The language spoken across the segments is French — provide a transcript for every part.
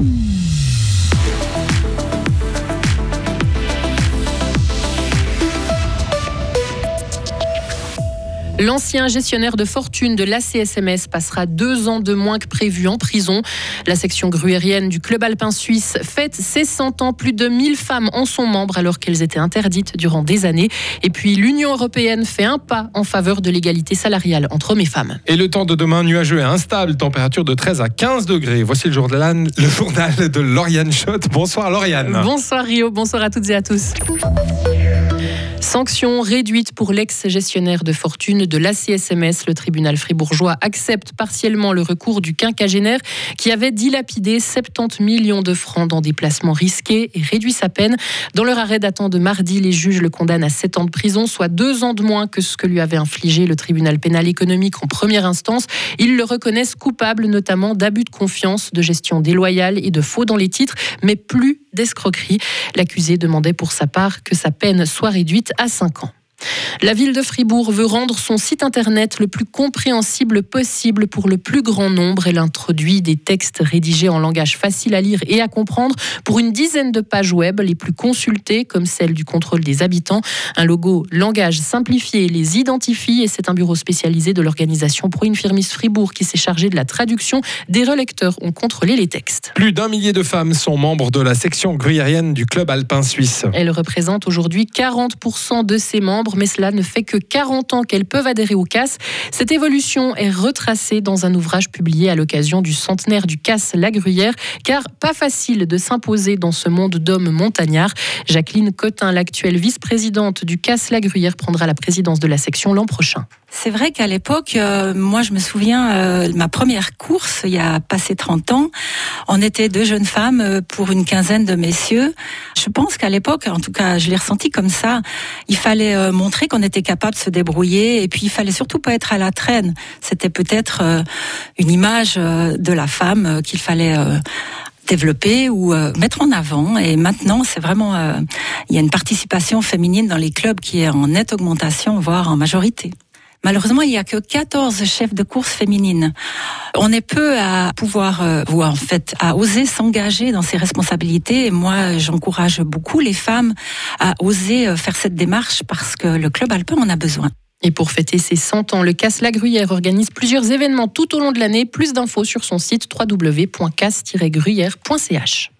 Mm. L'ancien gestionnaire de fortune de l'ACSMS passera deux ans de moins que prévu en prison. La section gruérienne du club alpin suisse fête ses 100 ans. Plus de 1000 femmes en sont membres alors qu'elles étaient interdites durant des années. Et puis l'Union européenne fait un pas en faveur de l'égalité salariale entre hommes et femmes. Et le temps de demain nuageux et instable, température de 13 à 15 degrés. Voici le journal, le journal de Lauriane Schott. Bonsoir Lauriane. Bonsoir Rio, bonsoir à toutes et à tous. Sanction réduite pour l'ex-gestionnaire de fortune de l'ACSMS. Le tribunal fribourgeois accepte partiellement le recours du quinquagénaire qui avait dilapidé 70 millions de francs dans des placements risqués et réduit sa peine. Dans leur arrêt datant de mardi, les juges le condamnent à 7 ans de prison, soit 2 ans de moins que ce que lui avait infligé le tribunal pénal économique en première instance. Ils le reconnaissent coupable notamment d'abus de confiance, de gestion déloyale et de faux dans les titres, mais plus d'escroquerie. L'accusé demandait pour sa part que sa peine soit réduite à 5 ans. La ville de Fribourg veut rendre son site internet le plus compréhensible possible pour le plus grand nombre. Elle introduit des textes rédigés en langage facile à lire et à comprendre pour une dizaine de pages web les plus consultées, comme celle du contrôle des habitants. Un logo langage simplifié les identifie et c'est un bureau spécialisé de l'organisation Pro Infirmis Fribourg qui s'est chargé de la traduction. Des relecteurs ont contrôlé les textes. Plus d'un millier de femmes sont membres de la section gruyérienne du club alpin suisse. Elles représentent aujourd'hui 40% de ses membres mais cela ne fait que 40 ans qu'elles peuvent adhérer au CAS. Cette évolution est retracée dans un ouvrage publié à l'occasion du centenaire du CAS La Gruyère, car pas facile de s'imposer dans ce monde d'hommes montagnards. Jacqueline Cotin, l'actuelle vice-présidente du CAS La Gruyère, prendra la présidence de la section l'an prochain. C'est vrai qu'à l'époque, euh, moi je me souviens, euh, ma première course, il y a passé 30 ans, on était deux jeunes femmes euh, pour une quinzaine de messieurs. Je pense qu'à l'époque, en tout cas je l'ai ressenti comme ça, il fallait montrer qu'on était capable de se débrouiller et puis il fallait surtout pas être à la traîne. C'était peut-être une image de la femme qu'il fallait développer ou mettre en avant. Et maintenant, c'est vraiment, il y a une participation féminine dans les clubs qui est en nette augmentation, voire en majorité. Malheureusement, il n'y a que 14 chefs de course féminines. On est peu à pouvoir, euh, ou en fait, à oser s'engager dans ces responsabilités. Et moi, j'encourage beaucoup les femmes à oser euh, faire cette démarche parce que le club alpin en a besoin. Et pour fêter ses 100 ans, le Casse La Gruyère organise plusieurs événements tout au long de l'année. Plus d'infos sur son site www.casse-gruyère.ch.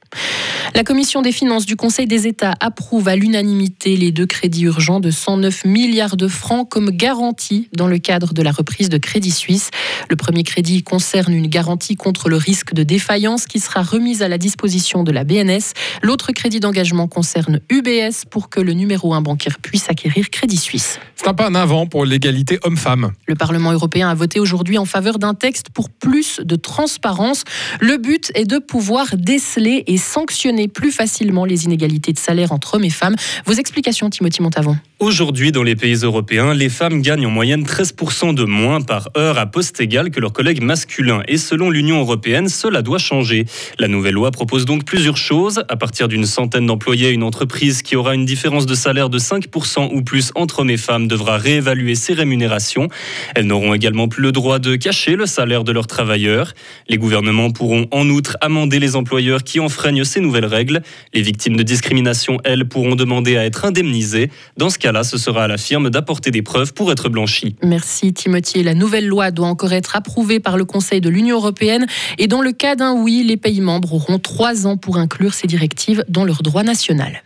La commission des finances du Conseil des États approuve à l'unanimité les deux crédits urgents de 109 milliards de francs comme garantie dans le cadre de la reprise de Crédit Suisse. Le premier crédit concerne une garantie contre le risque de défaillance qui sera remise à la disposition de la BNS. L'autre crédit d'engagement concerne UBS pour que le numéro 1 bancaire puisse acquérir Crédit Suisse. C'est un pas en avant pour l'égalité homme-femme. Le Parlement européen a voté aujourd'hui en faveur d'un texte pour plus de transparence. Le but est de pouvoir déceler et sanctionner plus facilement les inégalités de salaire entre hommes et femmes. Vos explications, Timothy Montavon. Aujourd'hui, dans les pays européens, les femmes gagnent en moyenne 13% de moins par heure à poste égal que leurs collègues masculins. Et selon l'Union européenne, cela doit changer. La nouvelle loi propose donc plusieurs choses. À partir d'une centaine d'employés, une entreprise qui aura une différence de salaire de 5% ou plus entre hommes et femmes devra réévaluer ses rémunérations. Elles n'auront également plus le droit de cacher le salaire de leurs travailleurs. Les gouvernements pourront en outre amender les employeurs qui enfreignent ces nouvelles règles. Les victimes de discrimination, elles, pourront demander à être indemnisées. Dans ce cas-là, ce sera à la firme d'apporter des preuves pour être blanchie. Merci Timothy. La nouvelle loi doit encore être approuvée par le Conseil de l'Union européenne. Et dans le cas d'un oui, les pays membres auront trois ans pour inclure ces directives dans leur droit national.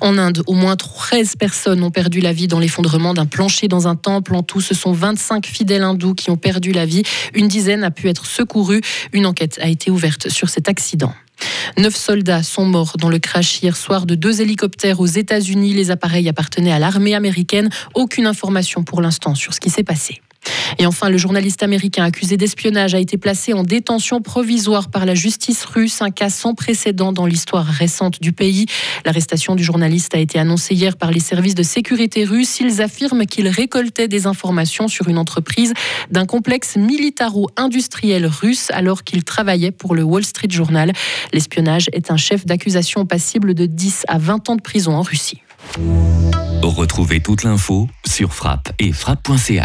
En Inde, au moins 13 personnes ont perdu la vie dans l'effondrement d'un plancher dans un temple. En tout, ce sont 25 fidèles hindous qui ont perdu la vie. Une dizaine a pu être secourue. Une enquête a été ouverte sur cet accident. Neuf soldats sont morts dans le crash hier soir de deux hélicoptères aux États-Unis. Les appareils appartenaient à l'armée américaine. Aucune information pour l'instant sur ce qui s'est passé. Et enfin, le journaliste américain accusé d'espionnage a été placé en détention provisoire par la justice russe, un cas sans précédent dans l'histoire récente du pays. L'arrestation du journaliste a été annoncée hier par les services de sécurité russes. Ils affirment qu'il récoltait des informations sur une entreprise d'un complexe militaro-industriel russe alors qu'il travaillait pour le Wall Street Journal. L'espionnage est un chef d'accusation passible de 10 à 20 ans de prison en Russie. Retrouvez toute l'info sur frappe et frappe.ch.